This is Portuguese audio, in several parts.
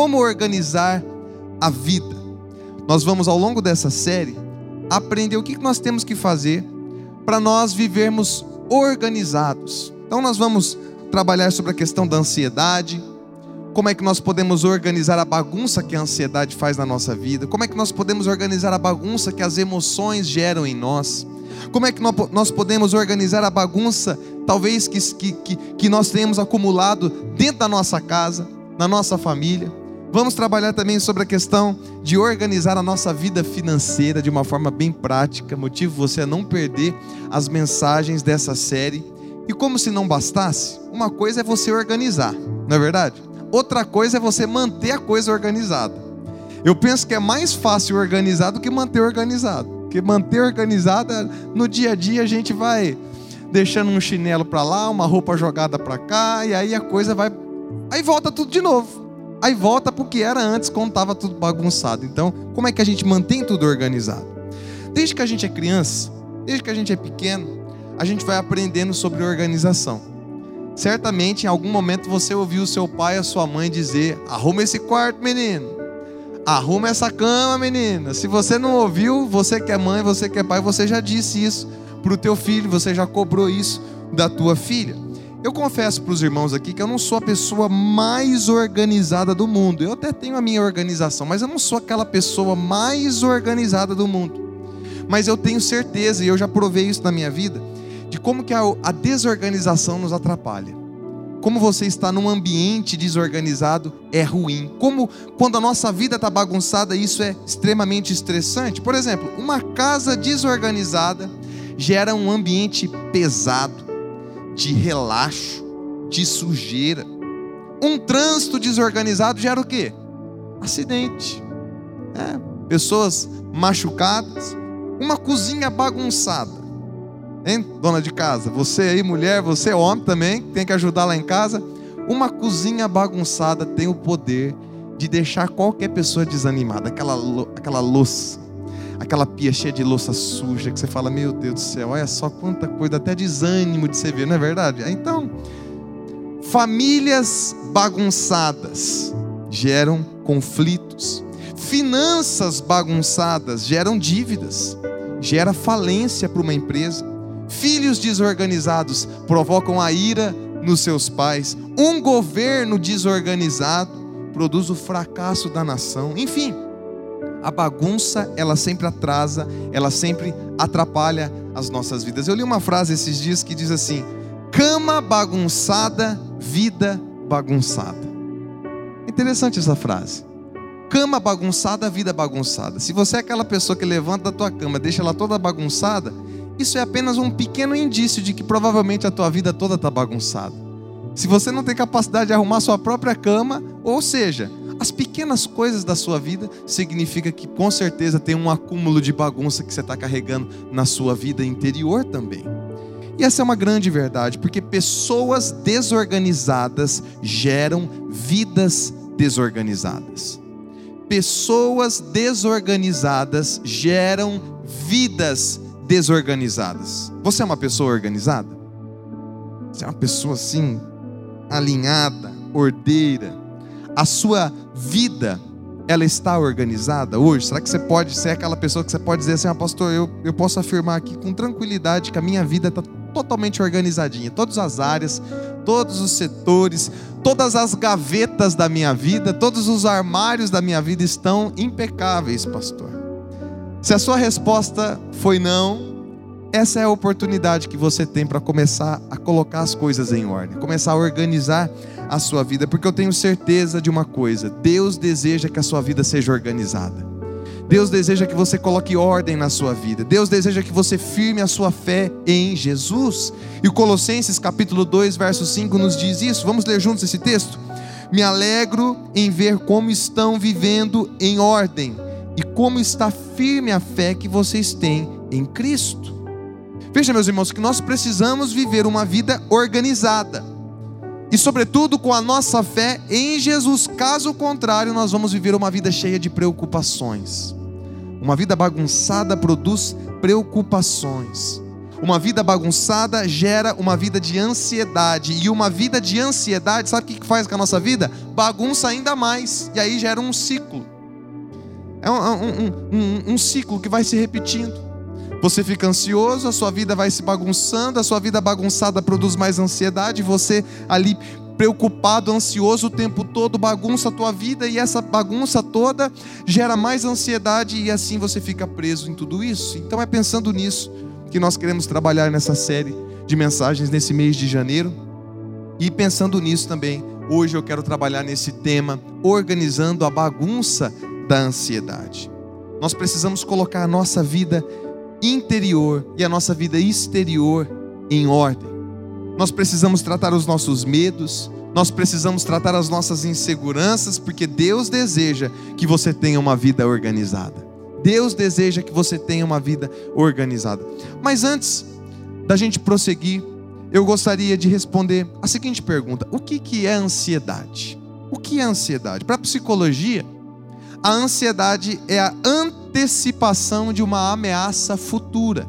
como organizar a vida. Nós vamos ao longo dessa série aprender o que nós temos que fazer para nós vivermos organizados. Então nós vamos trabalhar sobre a questão da ansiedade, como é que nós podemos organizar a bagunça que a ansiedade faz na nossa vida, como é que nós podemos organizar a bagunça que as emoções geram em nós, como é que nós podemos organizar a bagunça, talvez, que, que, que nós tenhamos acumulado dentro da nossa casa, na nossa família. Vamos trabalhar também sobre a questão de organizar a nossa vida financeira de uma forma bem prática, motivo você a não perder as mensagens dessa série. E como se não bastasse, uma coisa é você organizar, não é verdade? Outra coisa é você manter a coisa organizada. Eu penso que é mais fácil organizar do que manter organizado. Porque manter organizado, no dia a dia a gente vai deixando um chinelo para lá, uma roupa jogada para cá, e aí a coisa vai. Aí volta tudo de novo. Aí volta para o que era antes, quando estava tudo bagunçado. Então, como é que a gente mantém tudo organizado? Desde que a gente é criança, desde que a gente é pequeno, a gente vai aprendendo sobre organização. Certamente, em algum momento, você ouviu o seu pai ou sua mãe dizer: arruma esse quarto, menino. Arruma essa cama, menina. Se você não ouviu, você que é mãe, você que é pai, você já disse isso para o teu filho, você já cobrou isso da tua filha. Eu confesso para os irmãos aqui que eu não sou a pessoa mais organizada do mundo. Eu até tenho a minha organização, mas eu não sou aquela pessoa mais organizada do mundo. Mas eu tenho certeza, e eu já provei isso na minha vida, de como que a, a desorganização nos atrapalha. Como você está num ambiente desorganizado é ruim. Como quando a nossa vida está bagunçada, isso é extremamente estressante. Por exemplo, uma casa desorganizada gera um ambiente pesado de relaxo, de sujeira. Um trânsito desorganizado gera o quê? Acidente. É, pessoas machucadas. Uma cozinha bagunçada. Hein, dona de casa? Você aí, mulher, você homem também, tem que ajudar lá em casa. Uma cozinha bagunçada tem o poder de deixar qualquer pessoa desanimada. Aquela, aquela louça aquela pia cheia de louça suja, que você fala, meu Deus do céu, olha só quanta coisa, até desânimo de você ver, não é verdade? Então, famílias bagunçadas geram conflitos, finanças bagunçadas geram dívidas, gera falência para uma empresa, filhos desorganizados provocam a ira nos seus pais, um governo desorganizado produz o fracasso da nação, enfim a bagunça, ela sempre atrasa, ela sempre atrapalha as nossas vidas. Eu li uma frase esses dias que diz assim: cama bagunçada, vida bagunçada. Interessante essa frase. Cama bagunçada, vida bagunçada. Se você é aquela pessoa que levanta da tua cama, deixa ela toda bagunçada, isso é apenas um pequeno indício de que provavelmente a tua vida toda está bagunçada. Se você não tem capacidade de arrumar sua própria cama, ou seja, as pequenas coisas da sua vida significa que com certeza tem um acúmulo de bagunça que você está carregando na sua vida interior também. E essa é uma grande verdade, porque pessoas desorganizadas geram vidas desorganizadas. Pessoas desorganizadas geram vidas desorganizadas. Você é uma pessoa organizada? Você é uma pessoa assim, alinhada, ordeira, a sua vida ela está organizada hoje? Será que você pode ser aquela pessoa que você pode dizer assim, ah, pastor, eu, eu posso afirmar aqui com tranquilidade que a minha vida está totalmente organizadinha, todas as áreas, todos os setores, todas as gavetas da minha vida, todos os armários da minha vida estão impecáveis, pastor. Se a sua resposta foi não, essa é a oportunidade que você tem para começar a colocar as coisas em ordem, começar a organizar a sua vida, porque eu tenho certeza de uma coisa: Deus deseja que a sua vida seja organizada. Deus deseja que você coloque ordem na sua vida. Deus deseja que você firme a sua fé em Jesus. E o Colossenses capítulo 2, verso 5 nos diz isso. Vamos ler juntos esse texto? Me alegro em ver como estão vivendo em ordem e como está firme a fé que vocês têm em Cristo. Veja, meus irmãos, que nós precisamos viver uma vida organizada e, sobretudo, com a nossa fé em Jesus. Caso contrário, nós vamos viver uma vida cheia de preocupações. Uma vida bagunçada produz preocupações. Uma vida bagunçada gera uma vida de ansiedade. E uma vida de ansiedade, sabe o que faz com a nossa vida? Bagunça ainda mais. E aí gera um ciclo. É um, um, um, um ciclo que vai se repetindo. Você fica ansioso, a sua vida vai se bagunçando, a sua vida bagunçada produz mais ansiedade, você ali preocupado, ansioso o tempo todo, bagunça a tua vida e essa bagunça toda gera mais ansiedade e assim você fica preso em tudo isso. Então é pensando nisso que nós queremos trabalhar nessa série de mensagens nesse mês de janeiro. E pensando nisso também, hoje eu quero trabalhar nesse tema, organizando a bagunça da ansiedade. Nós precisamos colocar a nossa vida interior e a nossa vida exterior em ordem. Nós precisamos tratar os nossos medos, nós precisamos tratar as nossas inseguranças, porque Deus deseja que você tenha uma vida organizada. Deus deseja que você tenha uma vida organizada. Mas antes da gente prosseguir, eu gostaria de responder a seguinte pergunta: O que, que é ansiedade? O que é ansiedade? Para a psicologia, a ansiedade é a antecipação de uma ameaça futura.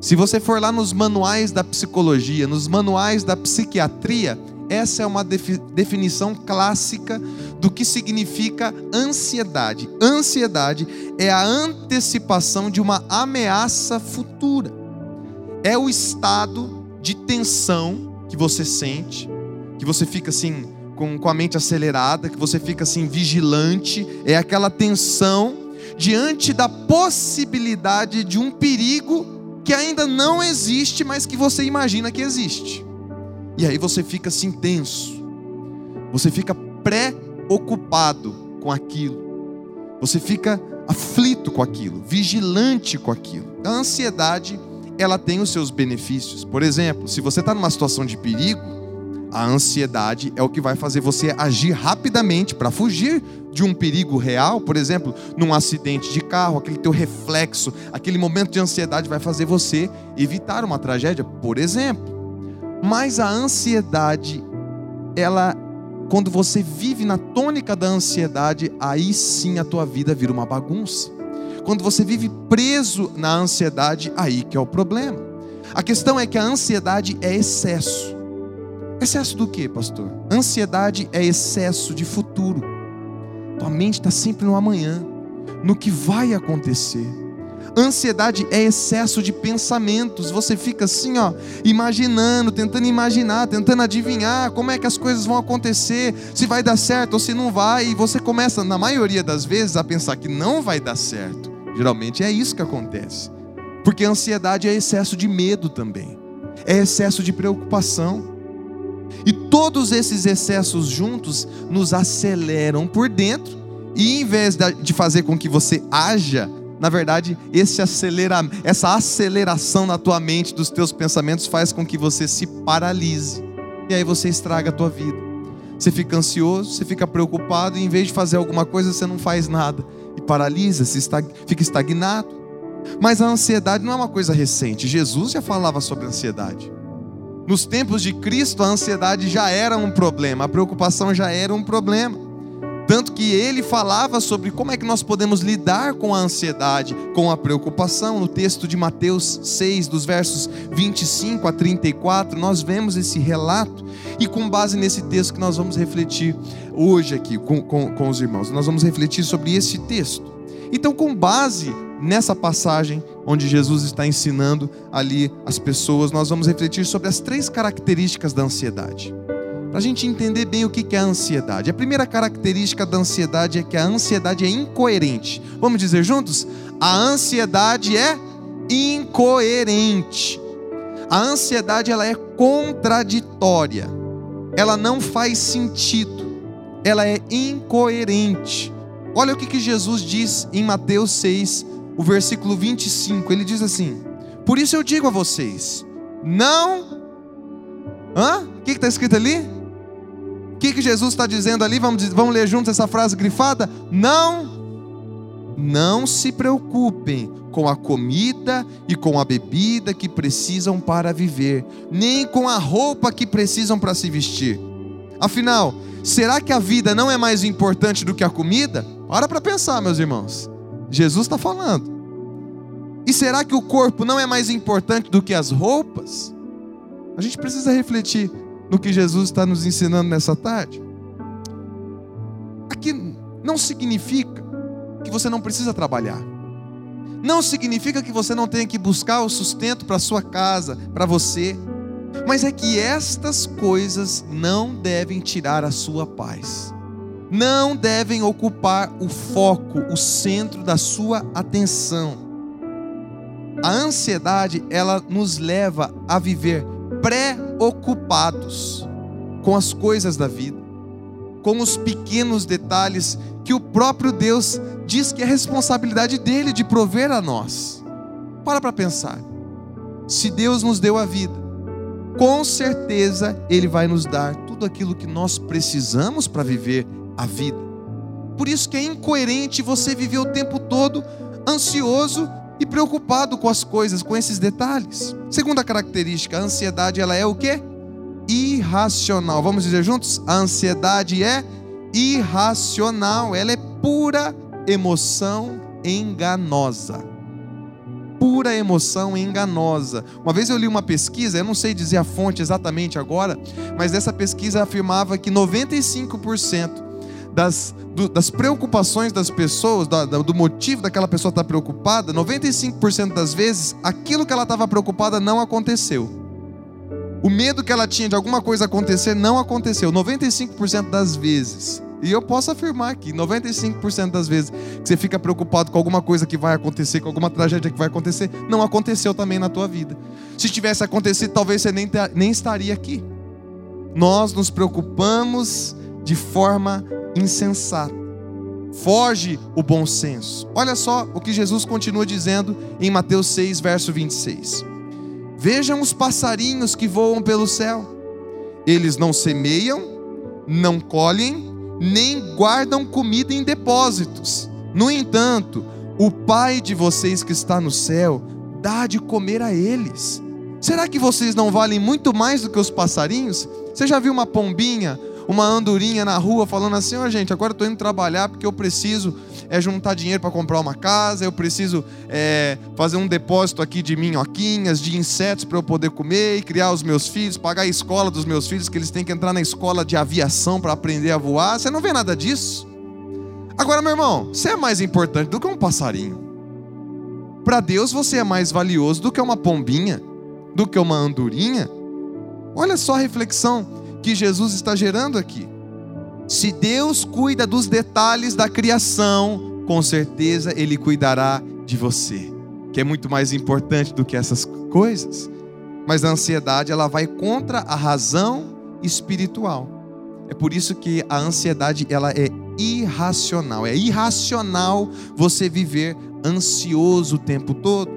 Se você for lá nos manuais da psicologia, nos manuais da psiquiatria, essa é uma definição clássica do que significa ansiedade. Ansiedade é a antecipação de uma ameaça futura. É o estado de tensão que você sente, que você fica assim com, com a mente acelerada, que você fica assim vigilante, é aquela tensão diante da possibilidade de um perigo que ainda não existe, mas que você imagina que existe. E aí você fica assim tenso. Você fica preocupado com aquilo. Você fica aflito com aquilo, vigilante com aquilo. A ansiedade, ela tem os seus benefícios. Por exemplo, se você está numa situação de perigo, a ansiedade é o que vai fazer você agir rapidamente para fugir de um perigo real, por exemplo, num acidente de carro, aquele teu reflexo, aquele momento de ansiedade vai fazer você evitar uma tragédia, por exemplo. Mas a ansiedade, ela quando você vive na tônica da ansiedade, aí sim a tua vida vira uma bagunça. Quando você vive preso na ansiedade, aí que é o problema. A questão é que a ansiedade é excesso. Excesso do que, pastor? Ansiedade é excesso de futuro. Tua mente está sempre no amanhã, no que vai acontecer. Ansiedade é excesso de pensamentos. Você fica assim, ó, imaginando, tentando imaginar, tentando adivinhar como é que as coisas vão acontecer, se vai dar certo ou se não vai, e você começa, na maioria das vezes, a pensar que não vai dar certo. Geralmente é isso que acontece. Porque ansiedade é excesso de medo também. É excesso de preocupação. E todos esses excessos juntos nos aceleram por dentro, e em vez de fazer com que você haja, na verdade, esse acelera, essa aceleração na tua mente dos teus pensamentos faz com que você se paralise. E aí você estraga a tua vida. Você fica ansioso, você fica preocupado, e em vez de fazer alguma coisa, você não faz nada. E paralisa, se estag... fica estagnado. Mas a ansiedade não é uma coisa recente. Jesus já falava sobre ansiedade. Nos tempos de Cristo, a ansiedade já era um problema, a preocupação já era um problema. Tanto que ele falava sobre como é que nós podemos lidar com a ansiedade, com a preocupação. No texto de Mateus 6, dos versos 25 a 34, nós vemos esse relato. E com base nesse texto que nós vamos refletir hoje aqui com, com, com os irmãos, nós vamos refletir sobre esse texto. Então, com base nessa passagem onde Jesus está ensinando ali as pessoas, nós vamos refletir sobre as três características da ansiedade. Para a gente entender bem o que é a ansiedade. A primeira característica da ansiedade é que a ansiedade é incoerente. Vamos dizer juntos? A ansiedade é incoerente. A ansiedade ela é contraditória. Ela não faz sentido. Ela é incoerente. Olha o que, que Jesus diz em Mateus 6, o versículo 25. Ele diz assim: Por isso eu digo a vocês, não. Hã? O que está escrito ali? O que, que Jesus está dizendo ali? Vamos, vamos ler juntos essa frase grifada? Não. Não se preocupem com a comida e com a bebida que precisam para viver, nem com a roupa que precisam para se vestir. Afinal, será que a vida não é mais importante do que a comida? Para para pensar, meus irmãos. Jesus está falando. E será que o corpo não é mais importante do que as roupas? A gente precisa refletir no que Jesus está nos ensinando nessa tarde. Aqui não significa que você não precisa trabalhar. Não significa que você não tenha que buscar o sustento para sua casa, para você. Mas é que estas coisas não devem tirar a sua paz. Não devem ocupar o foco, o centro da sua atenção. A ansiedade, ela nos leva a viver preocupados com as coisas da vida, com os pequenos detalhes que o próprio Deus diz que é responsabilidade dele de prover a nós. Para para pensar. Se Deus nos deu a vida, com certeza ele vai nos dar tudo aquilo que nós precisamos para viver a vida. Por isso que é incoerente você viver o tempo todo ansioso e preocupado com as coisas, com esses detalhes. Segunda característica, a ansiedade ela é o quê? Irracional. Vamos dizer juntos? A ansiedade é irracional, ela é pura emoção enganosa. Pura emoção enganosa. Uma vez eu li uma pesquisa, eu não sei dizer a fonte exatamente agora, mas essa pesquisa afirmava que 95% das, do, das preocupações das pessoas, da, do motivo daquela pessoa estar preocupada, 95% das vezes, aquilo que ela estava preocupada não aconteceu. O medo que ela tinha de alguma coisa acontecer não aconteceu, 95% das vezes. E eu posso afirmar aqui, 95% das vezes que você fica preocupado com alguma coisa que vai acontecer, com alguma tragédia que vai acontecer, não aconteceu também na tua vida. Se tivesse acontecido, talvez você nem, nem estaria aqui. Nós nos preocupamos de forma insensata. Foge o bom senso. Olha só o que Jesus continua dizendo em Mateus 6, verso 26. Vejam os passarinhos que voam pelo céu. Eles não semeiam, não colhem, nem guardam comida em depósitos. No entanto, o Pai de vocês que está no céu dá de comer a eles. Será que vocês não valem muito mais do que os passarinhos? Você já viu uma pombinha uma andorinha na rua falando assim: ó, oh, gente, agora estou indo trabalhar porque eu preciso é, juntar dinheiro para comprar uma casa, eu preciso é, fazer um depósito aqui de minhoquinhas, de insetos para eu poder comer e criar os meus filhos, pagar a escola dos meus filhos, que eles têm que entrar na escola de aviação para aprender a voar. Você não vê nada disso? Agora, meu irmão, você é mais importante do que um passarinho. Para Deus você é mais valioso do que uma pombinha, do que uma andorinha. Olha só a reflexão que Jesus está gerando aqui. Se Deus cuida dos detalhes da criação, com certeza Ele cuidará de você, que é muito mais importante do que essas coisas. Mas a ansiedade ela vai contra a razão espiritual. É por isso que a ansiedade ela é irracional. É irracional você viver ansioso o tempo todo.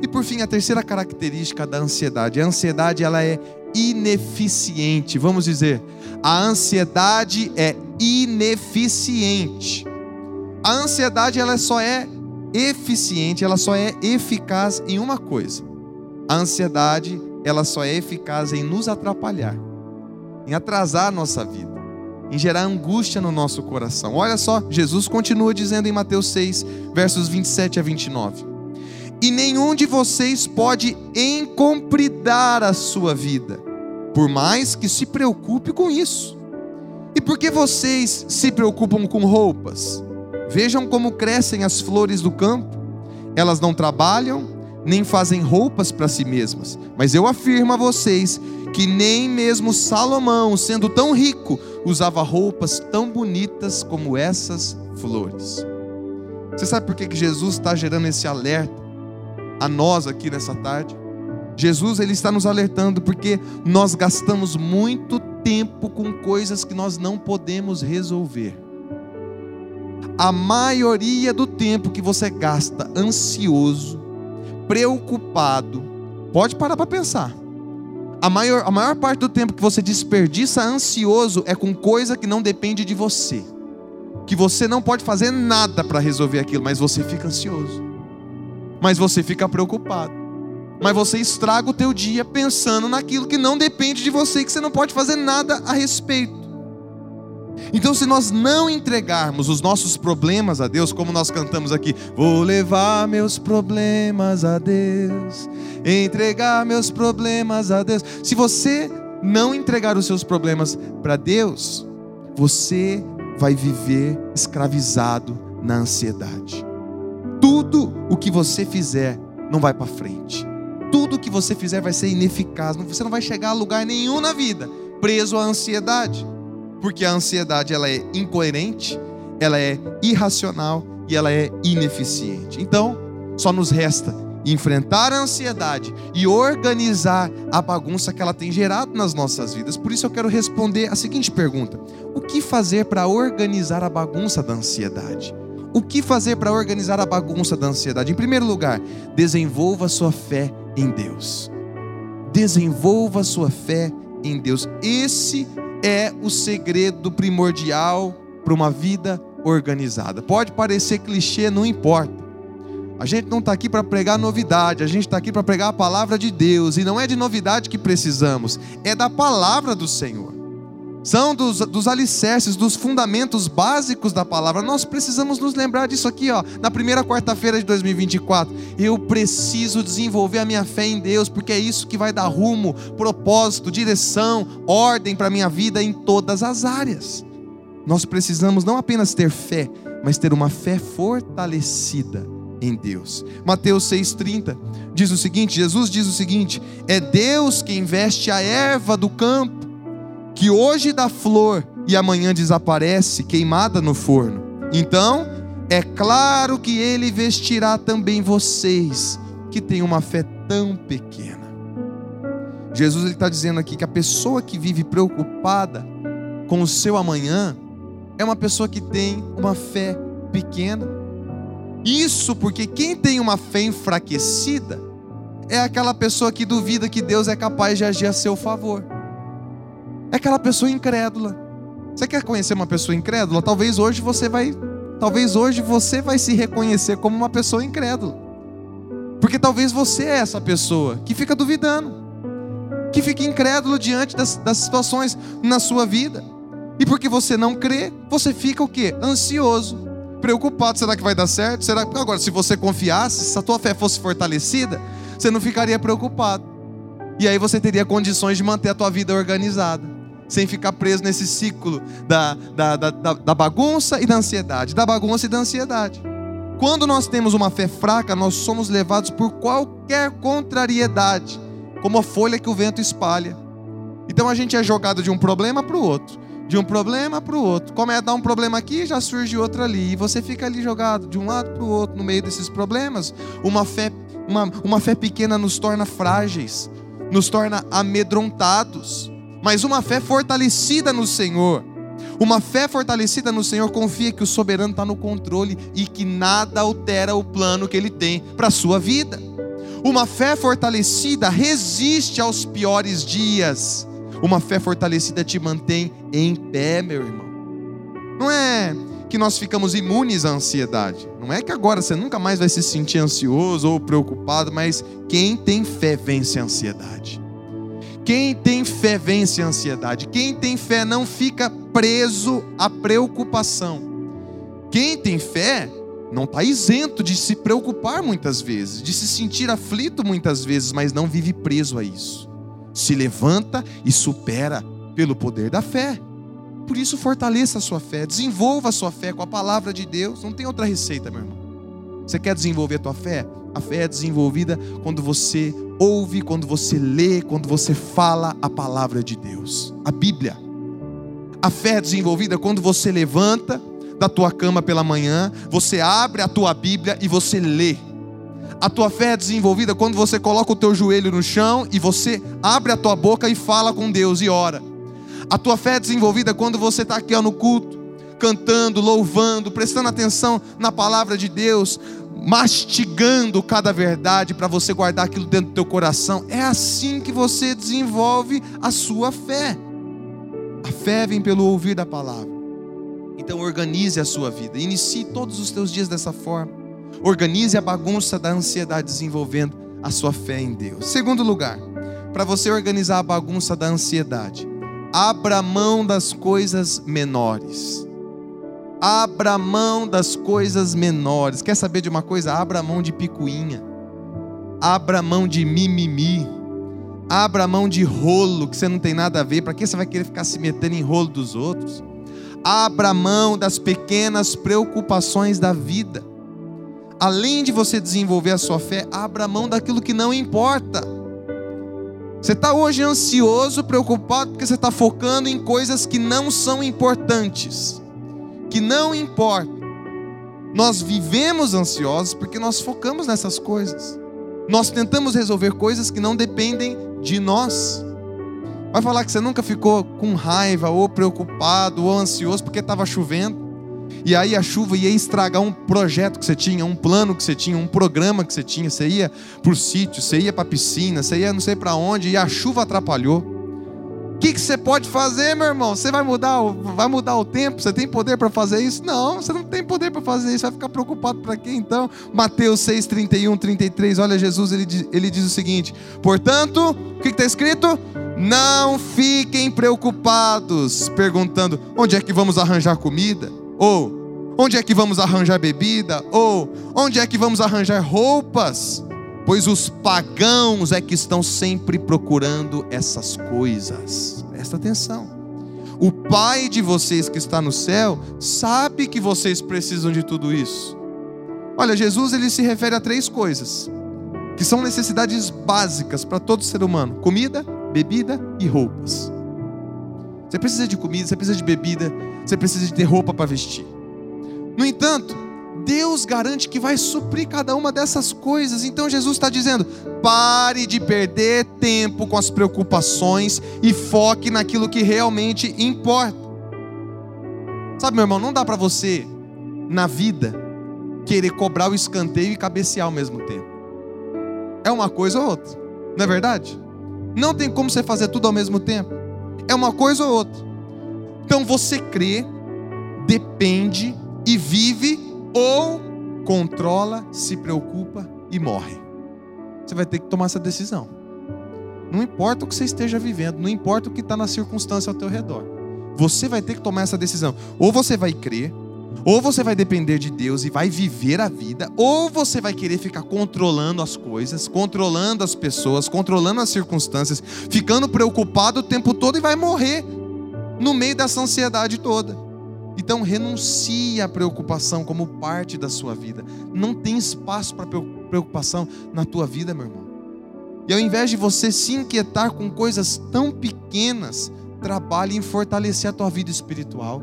E por fim, a terceira característica da ansiedade, a ansiedade ela é ineficiente. Vamos dizer, a ansiedade é ineficiente. A ansiedade ela só é eficiente, ela só é eficaz em uma coisa. A ansiedade, ela só é eficaz em nos atrapalhar, em atrasar a nossa vida, em gerar angústia no nosso coração. Olha só, Jesus continua dizendo em Mateus 6, versos 27 a 29 e nenhum de vocês pode encompridar a sua vida, por mais que se preocupe com isso. E por que vocês se preocupam com roupas? Vejam como crescem as flores do campo. Elas não trabalham, nem fazem roupas para si mesmas. Mas eu afirmo a vocês que nem mesmo Salomão, sendo tão rico, usava roupas tão bonitas como essas flores. Você sabe por que Jesus está gerando esse alerta? A nós aqui nessa tarde. Jesus ele está nos alertando porque nós gastamos muito tempo com coisas que nós não podemos resolver. A maioria do tempo que você gasta ansioso, preocupado, pode parar para pensar. A maior, a maior parte do tempo que você desperdiça ansioso é com coisa que não depende de você. Que você não pode fazer nada para resolver aquilo, mas você fica ansioso mas você fica preocupado. Mas você estraga o teu dia pensando naquilo que não depende de você, que você não pode fazer nada a respeito. Então, se nós não entregarmos os nossos problemas a Deus, como nós cantamos aqui, vou levar meus problemas a Deus, entregar meus problemas a Deus. Se você não entregar os seus problemas para Deus, você vai viver escravizado na ansiedade. Tudo o que você fizer não vai para frente. Tudo o que você fizer vai ser ineficaz. Você não vai chegar a lugar nenhum na vida preso à ansiedade porque a ansiedade ela é incoerente, ela é irracional e ela é ineficiente. Então, só nos resta enfrentar a ansiedade e organizar a bagunça que ela tem gerado nas nossas vidas. Por isso eu quero responder a seguinte pergunta: O que fazer para organizar a bagunça da ansiedade? O que fazer para organizar a bagunça da ansiedade? Em primeiro lugar, desenvolva sua fé em Deus. Desenvolva sua fé em Deus. Esse é o segredo primordial para uma vida organizada. Pode parecer clichê, não importa. A gente não está aqui para pregar novidade, a gente está aqui para pregar a palavra de Deus, e não é de novidade que precisamos, é da palavra do Senhor são dos, dos alicerces, dos fundamentos básicos da palavra. Nós precisamos nos lembrar disso aqui, ó, na primeira quarta-feira de 2024. Eu preciso desenvolver a minha fé em Deus, porque é isso que vai dar rumo, propósito, direção, ordem para a minha vida em todas as áreas. Nós precisamos não apenas ter fé, mas ter uma fé fortalecida em Deus. Mateus 6,30 diz o seguinte: Jesus diz o seguinte: é Deus quem veste a erva do campo que hoje dá flor e amanhã desaparece, queimada no forno. Então, é claro que ele vestirá também vocês, que têm uma fé tão pequena. Jesus está dizendo aqui que a pessoa que vive preocupada com o seu amanhã é uma pessoa que tem uma fé pequena. Isso porque quem tem uma fé enfraquecida é aquela pessoa que duvida que Deus é capaz de agir a seu favor é aquela pessoa incrédula. Você quer conhecer uma pessoa incrédula? Talvez hoje você vai, talvez hoje você vai se reconhecer como uma pessoa incrédula. Porque talvez você é essa pessoa que fica duvidando, que fica incrédulo diante das, das situações na sua vida. E porque você não crê, você fica o quê? Ansioso, preocupado. Será que vai dar certo? Será agora, se você confiasse, se a tua fé fosse fortalecida, você não ficaria preocupado. E aí você teria condições de manter a tua vida organizada sem ficar preso nesse ciclo da, da, da, da, bagunça e da ansiedade, da bagunça e da ansiedade. Quando nós temos uma fé fraca, nós somos levados por qualquer contrariedade, como a folha que o vento espalha. Então a gente é jogado de um problema para o outro, de um problema para o outro. Começa a dar um problema aqui, já surge outro ali, e você fica ali jogado de um lado para o outro no meio desses problemas. Uma fé, uma, uma fé pequena nos torna frágeis, nos torna amedrontados. Mas uma fé fortalecida no Senhor. Uma fé fortalecida no Senhor confia que o soberano está no controle e que nada altera o plano que ele tem para a sua vida. Uma fé fortalecida resiste aos piores dias. Uma fé fortalecida te mantém em pé, meu irmão. Não é que nós ficamos imunes à ansiedade. Não é que agora você nunca mais vai se sentir ansioso ou preocupado, mas quem tem fé vence a ansiedade. Quem tem fé vence a ansiedade. Quem tem fé não fica preso à preocupação. Quem tem fé não está isento de se preocupar muitas vezes, de se sentir aflito muitas vezes, mas não vive preso a isso. Se levanta e supera pelo poder da fé. Por isso, fortaleça a sua fé, desenvolva a sua fé com a palavra de Deus. Não tem outra receita, meu irmão. Você quer desenvolver a tua fé? A fé é desenvolvida quando você ouve, quando você lê, quando você fala a palavra de Deus, a Bíblia. A fé é desenvolvida quando você levanta da tua cama pela manhã, você abre a tua Bíblia e você lê. A tua fé é desenvolvida quando você coloca o teu joelho no chão e você abre a tua boca e fala com Deus e ora. A tua fé é desenvolvida quando você está aqui ó, no culto, cantando, louvando, prestando atenção na palavra de Deus, mastigando cada verdade para você guardar aquilo dentro do teu coração. É assim que você desenvolve a sua fé. A fé vem pelo ouvir da palavra. Então organize a sua vida. Inicie todos os teus dias dessa forma. Organize a bagunça da ansiedade desenvolvendo a sua fé em Deus. Segundo lugar, para você organizar a bagunça da ansiedade, abra mão das coisas menores. Abra mão das coisas menores. Quer saber de uma coisa? Abra mão de picuinha. Abra mão de mimimi. Abra mão de rolo que você não tem nada a ver. Para que você vai querer ficar se metendo em rolo dos outros? Abra mão das pequenas preocupações da vida. Além de você desenvolver a sua fé, abra mão daquilo que não importa. Você está hoje ansioso, preocupado, porque você está focando em coisas que não são importantes, que não importam. Nós vivemos ansiosos porque nós focamos nessas coisas. Nós tentamos resolver coisas que não dependem de nós. Vai falar que você nunca ficou com raiva, ou preocupado, ou ansioso porque estava chovendo. E aí a chuva ia estragar um projeto que você tinha, um plano que você tinha, um programa que você tinha. Você ia para o sítio, você ia para a piscina, você ia não sei para onde, e a chuva atrapalhou. O que, que você pode fazer, meu irmão? Você vai mudar, vai mudar o tempo? Você tem poder para fazer isso? Não, você não tem poder para fazer isso. Vai ficar preocupado para quê então? Mateus 6, 31, 33. Olha, Jesus ele, ele diz o seguinte: Portanto, o que está escrito? Não fiquem preocupados, perguntando: onde é que vamos arranjar comida? Ou onde é que vamos arranjar bebida? Ou onde é que vamos arranjar roupas? Pois os pagãos é que estão sempre procurando essas coisas. Presta atenção. O Pai de vocês que está no céu sabe que vocês precisam de tudo isso. Olha, Jesus ele se refere a três coisas que são necessidades básicas para todo ser humano: comida, bebida e roupas. Você precisa de comida, você precisa de bebida, você precisa de ter roupa para vestir. No entanto, Deus garante que vai suprir cada uma dessas coisas. Então Jesus está dizendo: pare de perder tempo com as preocupações e foque naquilo que realmente importa. Sabe, meu irmão, não dá para você, na vida, querer cobrar o escanteio e cabecear ao mesmo tempo. É uma coisa ou outra, não é verdade? Não tem como você fazer tudo ao mesmo tempo. É uma coisa ou outra. Então você crê, depende e vive ou controla, se preocupa e morre. Você vai ter que tomar essa decisão. Não importa o que você esteja vivendo, não importa o que está na circunstância ao teu redor. Você vai ter que tomar essa decisão. Ou você vai crer, ou você vai depender de Deus e vai viver a vida, ou você vai querer ficar controlando as coisas, controlando as pessoas, controlando as circunstâncias, ficando preocupado o tempo todo e vai morrer no meio dessa ansiedade toda. Então renuncie à preocupação como parte da sua vida. Não tem espaço para preocupação na tua vida, meu irmão. E ao invés de você se inquietar com coisas tão pequenas, trabalhe em fortalecer a tua vida espiritual.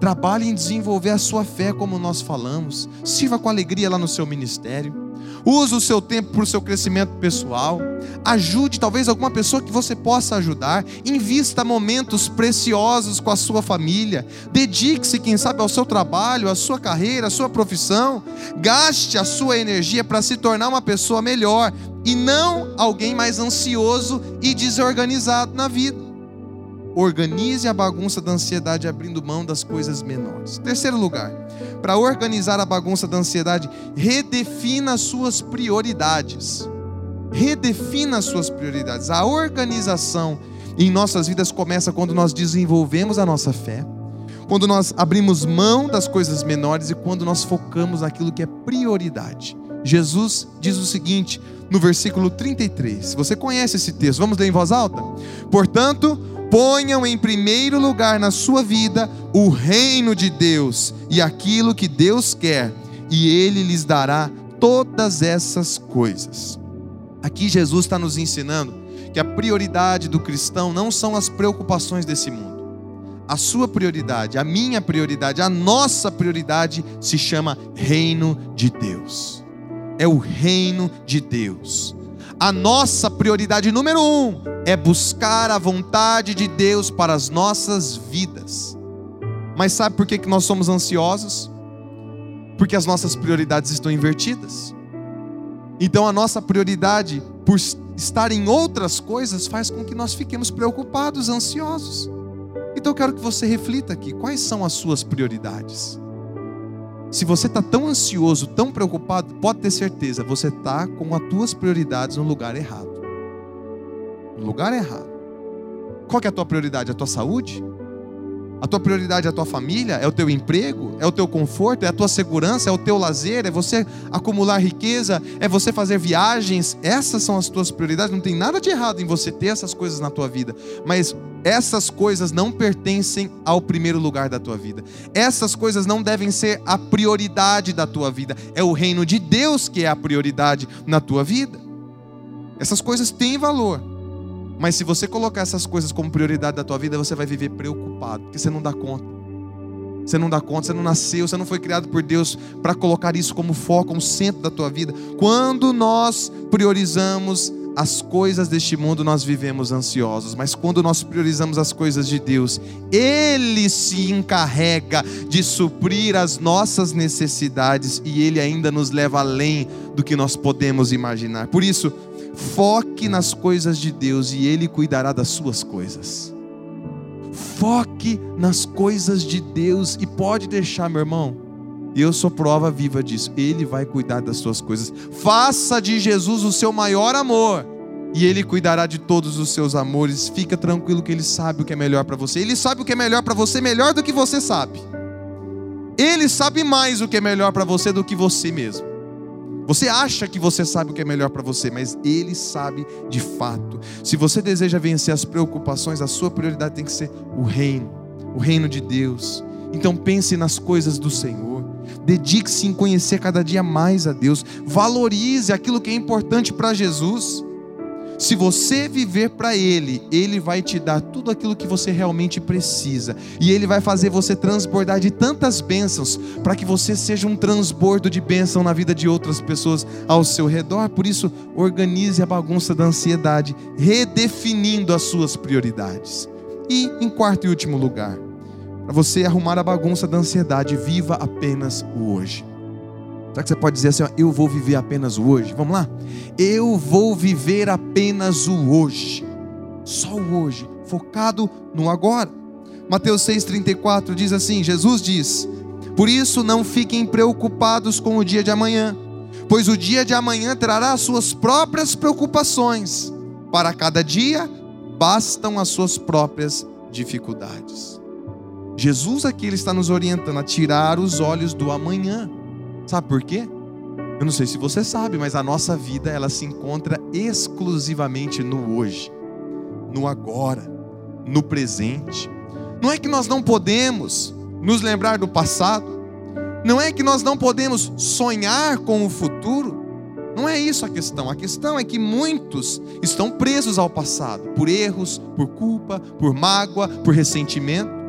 Trabalhe em desenvolver a sua fé, como nós falamos. Sirva com alegria lá no seu ministério. Use o seu tempo para o seu crescimento pessoal. Ajude talvez alguma pessoa que você possa ajudar. Invista momentos preciosos com a sua família. Dedique-se, quem sabe, ao seu trabalho, à sua carreira, à sua profissão. Gaste a sua energia para se tornar uma pessoa melhor e não alguém mais ansioso e desorganizado na vida. Organize a bagunça da ansiedade abrindo mão das coisas menores. Terceiro lugar, para organizar a bagunça da ansiedade, redefina as suas prioridades. Redefina as suas prioridades. A organização em nossas vidas começa quando nós desenvolvemos a nossa fé, quando nós abrimos mão das coisas menores e quando nós focamos naquilo que é prioridade. Jesus diz o seguinte no versículo 33. Você conhece esse texto? Vamos ler em voz alta? Portanto, Ponham em primeiro lugar na sua vida o reino de Deus e aquilo que Deus quer, e Ele lhes dará todas essas coisas. Aqui Jesus está nos ensinando que a prioridade do cristão não são as preocupações desse mundo. A sua prioridade, a minha prioridade, a nossa prioridade se chama reino de Deus. É o reino de Deus a nossa prioridade número um é buscar a vontade de Deus para as nossas vidas. Mas sabe por que, nós somos ansiosos? Porque as nossas prioridades estão invertidas. Então a nossa prioridade, por estar em outras coisas, faz com que nós fiquemos preocupados, ansiosos. Então eu quero que você reflita aqui: quais são as suas prioridades? Se você está tão ansioso, tão preocupado, pode ter certeza, você está com as tuas prioridades no lugar errado. No lugar errado. Qual é a tua prioridade? A tua saúde? A tua prioridade é a tua família? É o teu emprego? É o teu conforto? É a tua segurança? É o teu lazer? É você acumular riqueza? É você fazer viagens? Essas são as tuas prioridades. Não tem nada de errado em você ter essas coisas na tua vida. Mas essas coisas não pertencem ao primeiro lugar da tua vida. Essas coisas não devem ser a prioridade da tua vida. É o reino de Deus que é a prioridade na tua vida. Essas coisas têm valor. Mas se você colocar essas coisas como prioridade da tua vida, você vai viver preocupado, porque você não dá conta. Você não dá conta, você não nasceu, você não foi criado por Deus para colocar isso como foco, como centro da tua vida. Quando nós priorizamos as coisas deste mundo, nós vivemos ansiosos, mas quando nós priorizamos as coisas de Deus, Ele se encarrega de suprir as nossas necessidades e Ele ainda nos leva além do que nós podemos imaginar. Por isso, Foque nas coisas de Deus e Ele cuidará das suas coisas. Foque nas coisas de Deus e pode deixar, meu irmão. Eu sou prova viva disso. Ele vai cuidar das suas coisas. Faça de Jesus o seu maior amor e Ele cuidará de todos os seus amores. Fica tranquilo que Ele sabe o que é melhor para você. Ele sabe o que é melhor para você melhor do que você sabe. Ele sabe mais o que é melhor para você do que você mesmo. Você acha que você sabe o que é melhor para você, mas Ele sabe de fato. Se você deseja vencer as preocupações, a sua prioridade tem que ser o reino, o reino de Deus. Então pense nas coisas do Senhor. Dedique-se em conhecer cada dia mais a Deus. Valorize aquilo que é importante para Jesus. Se você viver para Ele, Ele vai te dar tudo aquilo que você realmente precisa. E Ele vai fazer você transbordar de tantas bênçãos, para que você seja um transbordo de bênção na vida de outras pessoas ao seu redor. Por isso, organize a bagunça da ansiedade, redefinindo as suas prioridades. E, em quarto e último lugar, para você arrumar a bagunça da ansiedade, viva apenas o hoje. Será que você pode dizer assim, ó, eu vou viver apenas o hoje? Vamos lá? Eu vou viver apenas o hoje. Só o hoje, focado no agora. Mateus 6,34 diz assim: Jesus diz: Por isso não fiquem preocupados com o dia de amanhã, pois o dia de amanhã trará as suas próprias preocupações. Para cada dia bastam as suas próprias dificuldades. Jesus aqui ele está nos orientando a tirar os olhos do amanhã Sabe por quê? Eu não sei se você sabe, mas a nossa vida ela se encontra exclusivamente no hoje, no agora, no presente. Não é que nós não podemos nos lembrar do passado, não é que nós não podemos sonhar com o futuro. Não é isso a questão. A questão é que muitos estão presos ao passado por erros, por culpa, por mágoa, por ressentimento.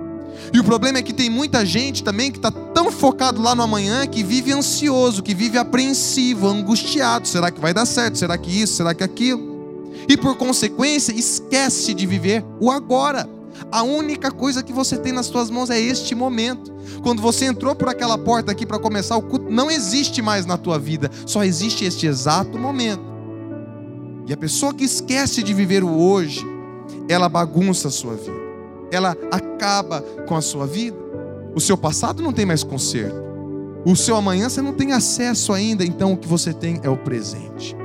E o problema é que tem muita gente também que está tão focado lá no amanhã que vive ansioso, que vive apreensivo, angustiado. Será que vai dar certo? Será que isso? Será que aquilo? E por consequência, esquece de viver o agora. A única coisa que você tem nas suas mãos é este momento. Quando você entrou por aquela porta aqui para começar o culto, não existe mais na tua vida, só existe este exato momento. E a pessoa que esquece de viver o hoje, ela bagunça a sua vida ela acaba com a sua vida. O seu passado não tem mais conserto. O seu amanhã você não tem acesso ainda, então o que você tem é o presente.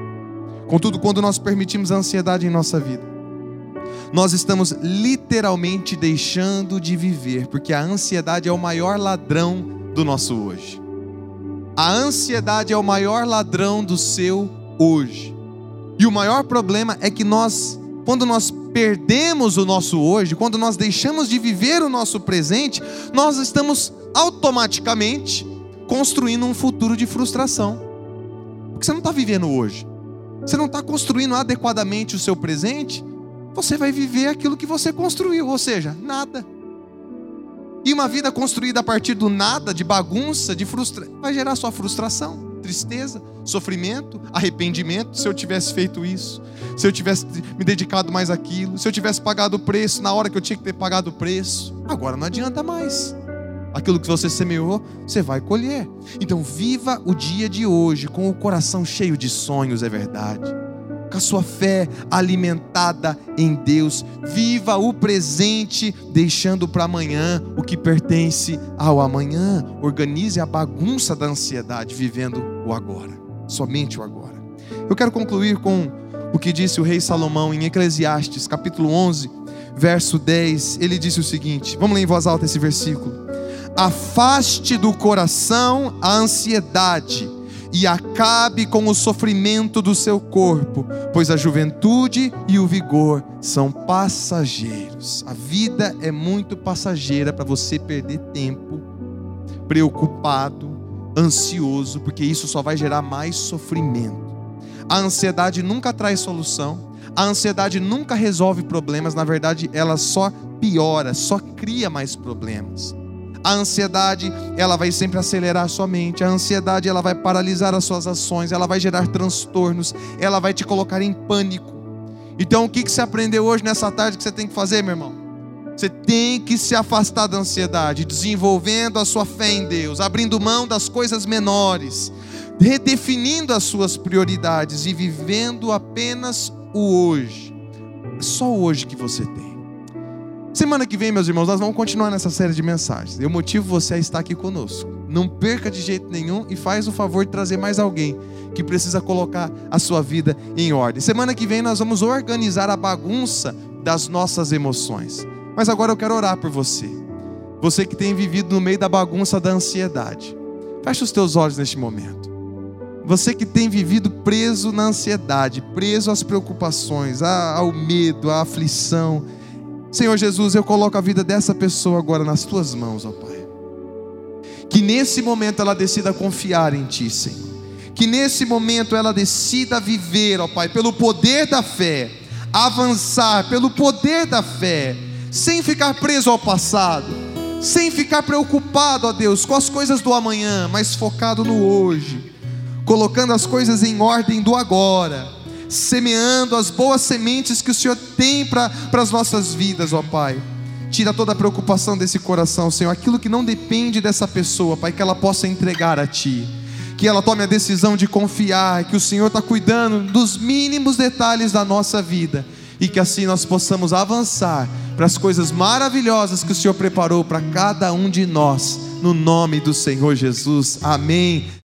Contudo, quando nós permitimos a ansiedade em nossa vida, nós estamos literalmente deixando de viver, porque a ansiedade é o maior ladrão do nosso hoje. A ansiedade é o maior ladrão do seu hoje. E o maior problema é que nós, quando nós perdemos o nosso hoje, quando nós deixamos de viver o nosso presente, nós estamos automaticamente construindo um futuro de frustração. Porque você não está vivendo hoje, você não está construindo adequadamente o seu presente, você vai viver aquilo que você construiu, ou seja, nada. E uma vida construída a partir do nada, de bagunça, de frustração, vai gerar sua frustração tristeza, sofrimento, arrependimento. Se eu tivesse feito isso, se eu tivesse me dedicado mais àquilo, se eu tivesse pagado o preço na hora que eu tinha que ter pagado o preço, agora não adianta mais. Aquilo que você semeou, você vai colher. Então, viva o dia de hoje com o coração cheio de sonhos, é verdade com a sua fé alimentada em Deus. Viva o presente, deixando para amanhã o que pertence ao amanhã. Organize a bagunça da ansiedade, vivendo o agora, somente o agora. Eu quero concluir com o que disse o rei Salomão em Eclesiastes, capítulo 11, verso 10, ele disse o seguinte: vamos ler em voz alta esse versículo. Afaste do coração a ansiedade e acabe com o sofrimento do seu corpo, pois a juventude e o vigor são passageiros. A vida é muito passageira para você perder tempo preocupado, ansioso, porque isso só vai gerar mais sofrimento. A ansiedade nunca traz solução. A ansiedade nunca resolve problemas, na verdade, ela só piora, só cria mais problemas. A ansiedade, ela vai sempre acelerar a sua mente. A ansiedade, ela vai paralisar as suas ações, ela vai gerar transtornos, ela vai te colocar em pânico. Então, o que você aprendeu hoje nessa tarde que você tem que fazer, meu irmão? Você tem que se afastar da ansiedade, desenvolvendo a sua fé em Deus, abrindo mão das coisas menores, redefinindo as suas prioridades e vivendo apenas o hoje. É só o hoje que você tem. Semana que vem, meus irmãos, nós vamos continuar nessa série de mensagens. Eu motivo você a estar aqui conosco. Não perca de jeito nenhum e faz o favor de trazer mais alguém que precisa colocar a sua vida em ordem. Semana que vem nós vamos organizar a bagunça das nossas emoções. Mas agora eu quero orar por você. Você que tem vivido no meio da bagunça da ansiedade. Feche os teus olhos neste momento. Você que tem vivido preso na ansiedade, preso às preocupações, ao medo, à aflição Senhor Jesus, eu coloco a vida dessa pessoa agora nas tuas mãos, ó Pai. Que nesse momento ela decida confiar em Ti, Senhor. Que nesse momento ela decida viver, ó Pai, pelo poder da fé, avançar pelo poder da fé, sem ficar preso ao passado, sem ficar preocupado, ó Deus, com as coisas do amanhã, mas focado no hoje, colocando as coisas em ordem do agora semeando as boas sementes que o Senhor tem para as nossas vidas, ó Pai. Tira toda a preocupação desse coração, Senhor. Aquilo que não depende dessa pessoa, Pai, que ela possa entregar a Ti. Que ela tome a decisão de confiar, que o Senhor está cuidando dos mínimos detalhes da nossa vida. E que assim nós possamos avançar para as coisas maravilhosas que o Senhor preparou para cada um de nós. No nome do Senhor Jesus. Amém.